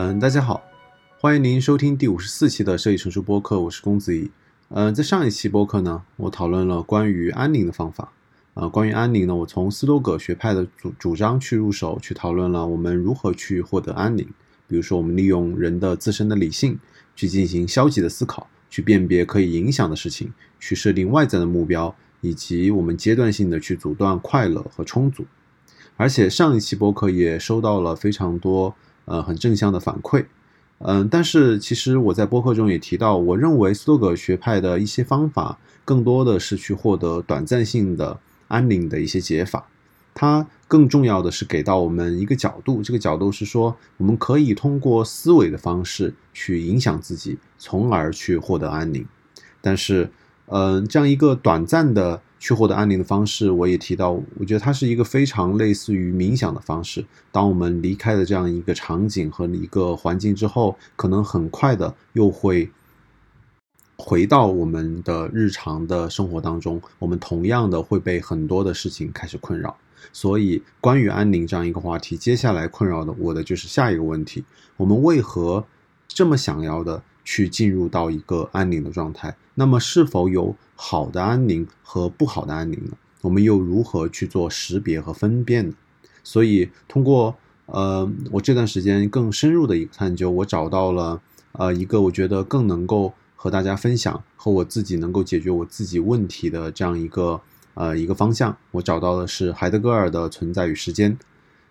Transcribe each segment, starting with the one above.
嗯，大家好，欢迎您收听第五十四期的设计成熟播客，我是公子怡。嗯，在上一期播客呢，我讨论了关于安宁的方法。呃，关于安宁呢，我从斯多葛学派的主主张去入手，去讨论了我们如何去获得安宁。比如说，我们利用人的自身的理性去进行消极的思考，去辨别可以影响的事情，去设定外在的目标，以及我们阶段性的去阻断快乐和充足。而且上一期播客也收到了非常多呃很正向的反馈。嗯，但是其实我在播客中也提到，我认为斯多葛学派的一些方法更多的是去获得短暂性的。安宁的一些解法，它更重要的是给到我们一个角度，这个角度是说，我们可以通过思维的方式去影响自己，从而去获得安宁。但是，嗯，这样一个短暂的去获得安宁的方式，我也提到，我觉得它是一个非常类似于冥想的方式。当我们离开了这样一个场景和一个环境之后，可能很快的又会。回到我们的日常的生活当中，我们同样的会被很多的事情开始困扰。所以，关于安宁这样一个话题，接下来困扰的我的就是下一个问题：我们为何这么想要的去进入到一个安宁的状态？那么，是否有好的安宁和不好的安宁呢？我们又如何去做识别和分辨呢？所以，通过呃我这段时间更深入的一个探究，我找到了呃一个我觉得更能够。和大家分享和我自己能够解决我自己问题的这样一个呃一个方向，我找到的是海德格尔的存在与时间。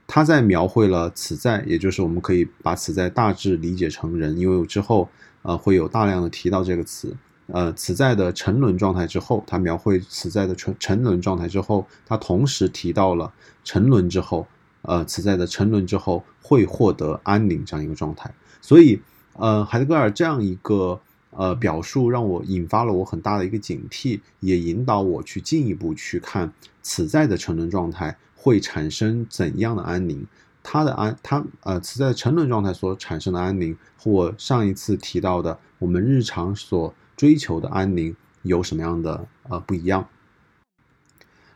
他在描绘了此在，也就是我们可以把此在大致理解成人，因为之后呃会有大量的提到这个词。呃，此在的沉沦状态之后，他描绘此在的沉沉沦状态之后，他同时提到了沉沦之后，呃，此在的沉沦之后会获得安宁这样一个状态。所以，呃，海德格尔这样一个。呃，表述让我引发了我很大的一个警惕，也引导我去进一步去看此在的沉沦状态会产生怎样的安宁。它的安，他呃，此在沉沦状态所产生的安宁，和我上一次提到的我们日常所追求的安宁有什么样的呃不一样？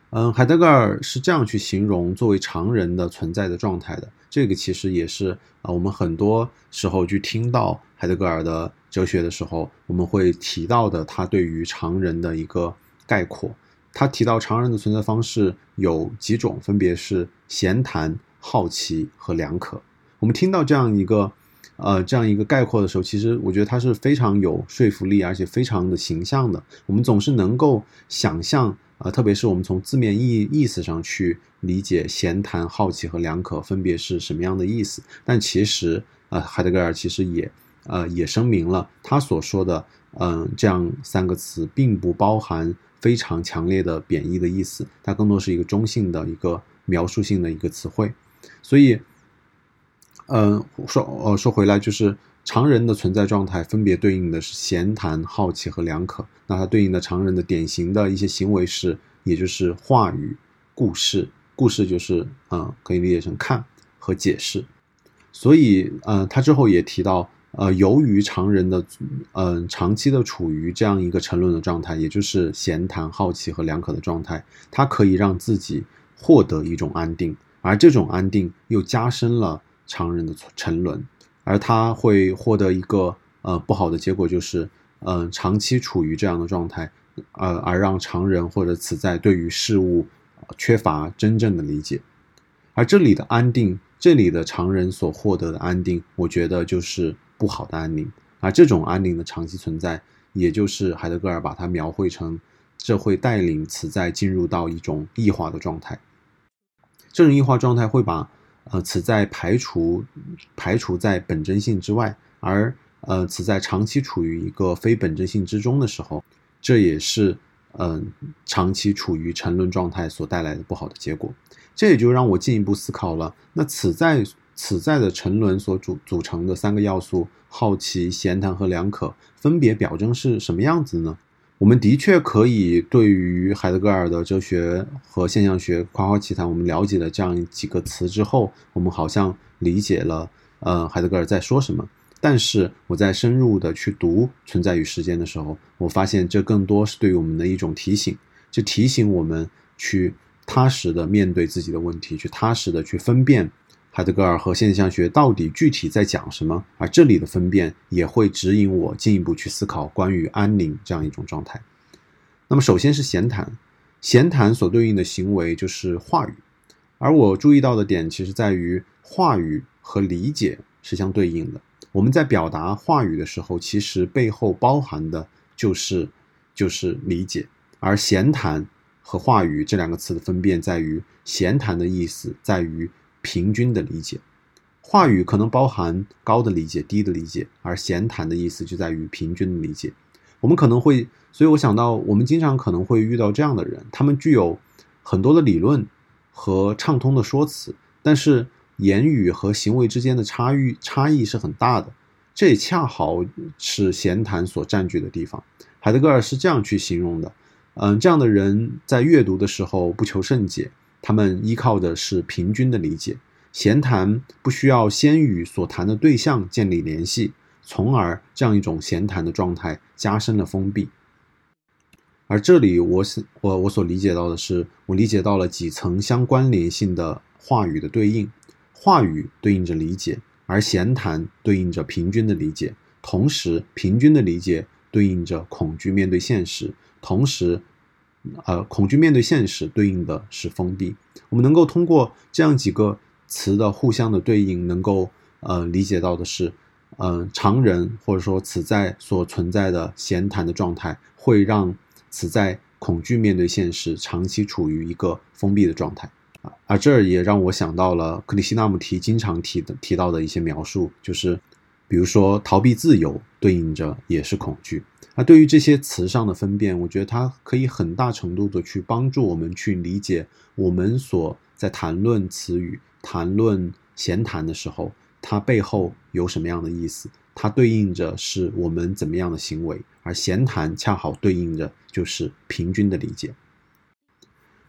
嗯，海德格尔是这样去形容作为常人的存在的状态的。这个其实也是啊，我们很多时候去听到海德格尔的。哲学的时候，我们会提到的他对于常人的一个概括。他提到常人的存在方式有几种，分别是闲谈、好奇和良可。我们听到这样一个呃这样一个概括的时候，其实我觉得它是非常有说服力，而且非常的形象的。我们总是能够想象啊，特别是我们从字面意意思上去理解闲谈、好奇和良可分别是什么样的意思。但其实啊，海德格尔其实也。呃，也声明了他所说的，嗯，这样三个词并不包含非常强烈的贬义的意思，它更多是一个中性的一个描述性的一个词汇。所以，嗯，说呃说回来，就是常人的存在状态分别对应的是闲谈、好奇和良可。那它对应的常人的典型的一些行为是，也就是话语、故事，故事就是嗯，可以理解成看和解释。所以，嗯，他之后也提到。呃，由于常人的，嗯，长期的处于这样一个沉沦的状态，也就是闲谈、好奇和良可的状态，它可以让自己获得一种安定，而这种安定又加深了常人的沉沦，而他会获得一个呃不好的结果，就是嗯，长期处于这样的状态，呃，而让常人或者此在对于事物缺乏真正的理解，而这里的安定，这里的常人所获得的安定，我觉得就是。不好的安宁，而这种安宁的长期存在，也就是海德格尔把它描绘成，这会带领此在进入到一种异化的状态。这种异化状态会把呃此在排除排除在本真性之外，而呃此在长期处于一个非本真性之中的时候，这也是嗯长期处于沉沦状态所带来的不好的结果。这也就让我进一步思考了，那此在。此在的沉沦所组组成的三个要素——好奇、闲谈和良可，分别表征是什么样子呢？我们的确可以对于海德格尔的哲学和现象学夸夸其谈。我们了解了这样几个词之后，我们好像理解了，呃，海德格尔在说什么。但是我在深入的去读《存在与时间》的时候，我发现这更多是对于我们的一种提醒，就提醒我们去踏实的面对自己的问题，去踏实的去分辨。海德格尔和现象学到底具体在讲什么？而这里的分辨也会指引我进一步去思考关于安宁这样一种状态。那么，首先是闲谈，闲谈所对应的行为就是话语，而我注意到的点其实在于话语和理解是相对应的。我们在表达话语的时候，其实背后包含的就是就是理解，而闲谈和话语这两个词的分辨在于，闲谈的意思在于。平均的理解，话语可能包含高的理解、低的理解，而闲谈的意思就在于平均的理解。我们可能会，所以我想到，我们经常可能会遇到这样的人，他们具有很多的理论和畅通的说辞，但是言语和行为之间的差异差异是很大的。这也恰好是闲谈所占据的地方。海德格尔是这样去形容的：嗯，这样的人在阅读的时候不求甚解。他们依靠的是平均的理解，闲谈不需要先与所谈的对象建立联系，从而这样一种闲谈的状态加深了封闭。而这里，我我我所理解到的是，我理解到了几层相关联性的话语的对应，话语对应着理解，而闲谈对应着平均的理解，同时平均的理解对应着恐惧面对现实，同时。呃，恐惧面对现实，对应的是封闭。我们能够通过这样几个词的互相的对应，能够呃理解到的是，嗯，常人或者说此在所存在的闲谈的状态，会让此在恐惧面对现实，长期处于一个封闭的状态。啊，而这也让我想到了克里希那穆提经常提的提到的一些描述，就是比如说逃避自由，对应着也是恐惧。那对于这些词上的分辨，我觉得它可以很大程度的去帮助我们去理解我们所在谈论词语、谈论闲谈的时候，它背后有什么样的意思？它对应着是我们怎么样的行为，而闲谈恰好对应着就是平均的理解。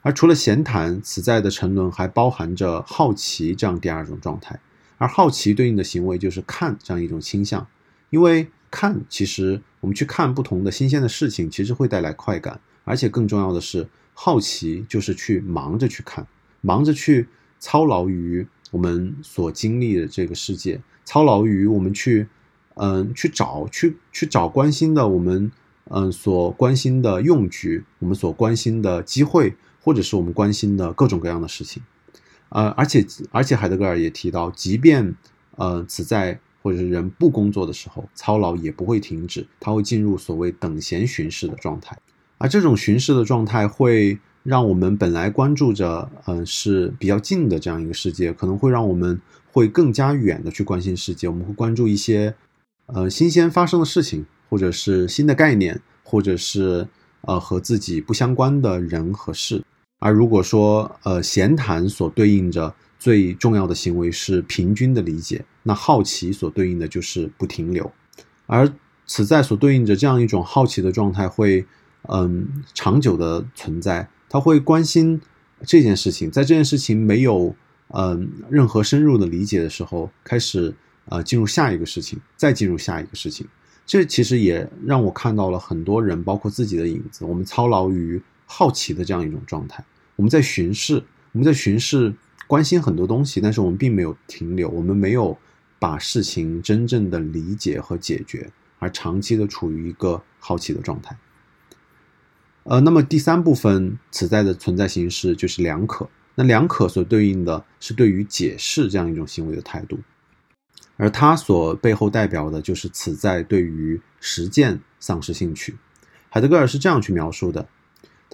而除了闲谈，此在的沉沦还包含着好奇这样第二种状态，而好奇对应的行为就是看这样一种倾向，因为。看，其实我们去看不同的新鲜的事情，其实会带来快感，而且更重要的是，好奇就是去忙着去看，忙着去操劳于我们所经历的这个世界，操劳于我们去，嗯，去找去去找关心的我们，嗯，所关心的用具，我们所关心的机会，或者是我们关心的各种各样的事情，呃，而且而且海德格尔也提到，即便呃此在。或者是人不工作的时候，操劳也不会停止，他会进入所谓等闲巡视的状态，而这种巡视的状态会让我们本来关注着，嗯，是比较近的这样一个世界，可能会让我们会更加远的去关心世界，我们会关注一些，呃，新鲜发生的事情，或者是新的概念，或者是呃和自己不相关的人和事，而如果说，呃，闲谈所对应着。最重要的行为是平均的理解，那好奇所对应的就是不停留，而此在所对应着这样一种好奇的状态会，嗯，长久的存在。他会关心这件事情，在这件事情没有嗯任何深入的理解的时候，开始呃进入下一个事情，再进入下一个事情。这其实也让我看到了很多人，包括自己的影子。我们操劳于好奇的这样一种状态，我们在巡视，我们在巡视。关心很多东西，但是我们并没有停留，我们没有把事情真正的理解和解决，而长期的处于一个好奇的状态。呃，那么第三部分此在的存在形式就是两可，那两可所对应的是对于解释这样一种行为的态度，而它所背后代表的就是此在对于实践丧失兴趣。海德格尔是这样去描述的，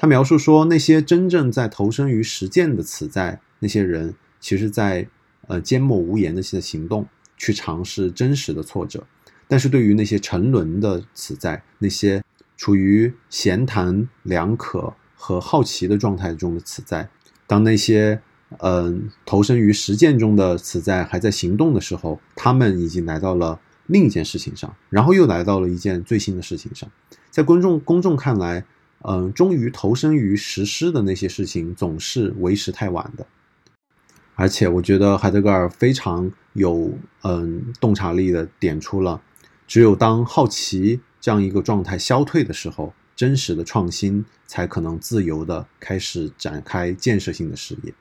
他描述说那些真正在投身于实践的此在。那些人其实，在呃缄默无言的些行动，去尝试真实的挫折，但是对于那些沉沦的此在，那些处于闲谈两可和好奇的状态中的此在，当那些嗯投身于实践中的此在还在行动的时候，他们已经来到了另一件事情上，然后又来到了一件最新的事情上，在公众公众看来，嗯，终于投身于实施的那些事情，总是为时太晚的。而且我觉得海德格尔非常有嗯洞察力的点出了，只有当好奇这样一个状态消退的时候，真实的创新才可能自由的开始展开建设性的事业。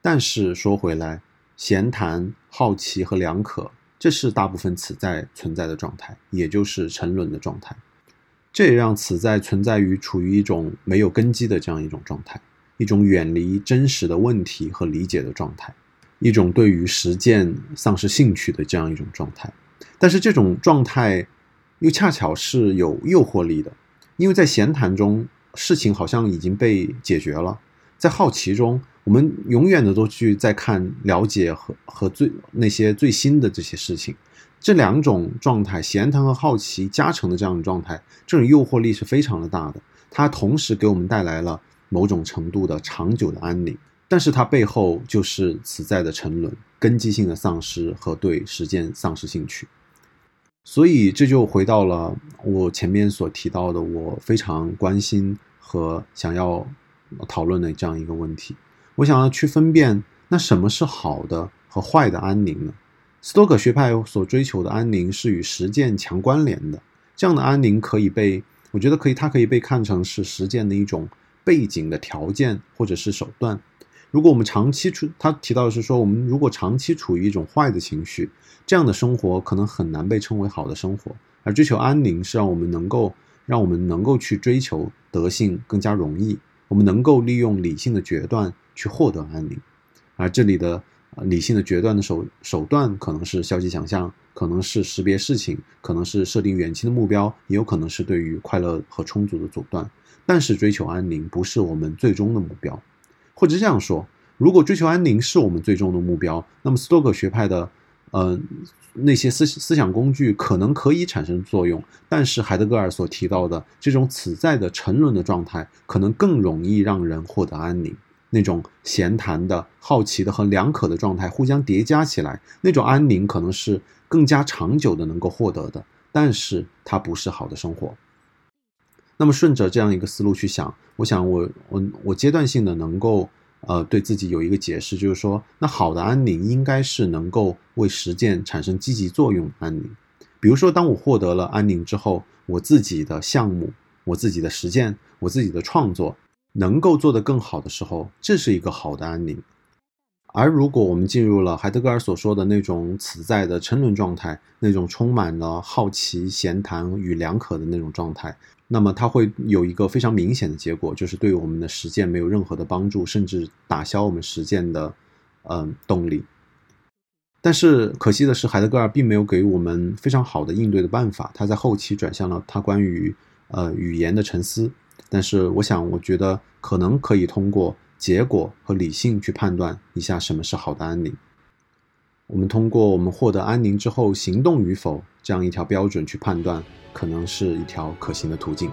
但是说回来，闲谈、好奇和两可，这是大部分此在存在的状态，也就是沉沦的状态。这也让此在存在于处于一种没有根基的这样一种状态，一种远离真实的问题和理解的状态，一种对于实践丧失兴趣的这样一种状态。但是这种状态又恰巧是有诱惑力的，因为在闲谈中，事情好像已经被解决了；在好奇中，我们永远的都去在看、了解和和最那些最新的这些事情。这两种状态，闲谈和好奇加成的这样的状态，这种诱惑力是非常的大的。它同时给我们带来了某种程度的长久的安宁，但是它背后就是此在的沉沦、根基性的丧失和对实践丧失兴趣。所以这就回到了我前面所提到的，我非常关心和想要讨论的这样一个问题。我想要去分辨，那什么是好的和坏的安宁呢？斯多葛学派所追求的安宁是与实践强关联的，这样的安宁可以被，我觉得可以，它可以被看成是实践的一种背景的条件或者是手段。如果我们长期处，他提到的是说，我们如果长期处于一种坏的情绪，这样的生活可能很难被称为好的生活。而追求安宁是让我们能够，让我们能够去追求德性更加容易，我们能够利用理性的决断去获得安宁。而这里的。理性的决断的手手段可能是消极想象，可能是识别事情，可能是设定远期的目标，也有可能是对于快乐和充足的阻断。但是追求安宁不是我们最终的目标，或者这样说：如果追求安宁是我们最终的目标，那么斯多葛学派的呃那些思思想工具可能可以产生作用，但是海德格尔所提到的这种此在的沉沦的状态，可能更容易让人获得安宁。那种闲谈的好奇的和良可的状态互相叠加起来，那种安宁可能是更加长久的能够获得的，但是它不是好的生活。那么顺着这样一个思路去想，我想我我我阶段性的能够呃对自己有一个解释，就是说，那好的安宁应该是能够为实践产生积极作用的安宁。比如说，当我获得了安宁之后，我自己的项目、我自己的实践、我自己的创作。能够做得更好的时候，这是一个好的安宁。而如果我们进入了海德格尔所说的那种此在的沉沦状态，那种充满了好奇、闲谈与良可的那种状态，那么它会有一个非常明显的结果，就是对我们的实践没有任何的帮助，甚至打消我们实践的嗯动力。但是可惜的是，海德格尔并没有给我们非常好的应对的办法，他在后期转向了他关于呃语言的沉思。但是，我想，我觉得可能可以通过结果和理性去判断一下什么是好的安宁。我们通过我们获得安宁之后行动与否这样一条标准去判断，可能是一条可行的途径。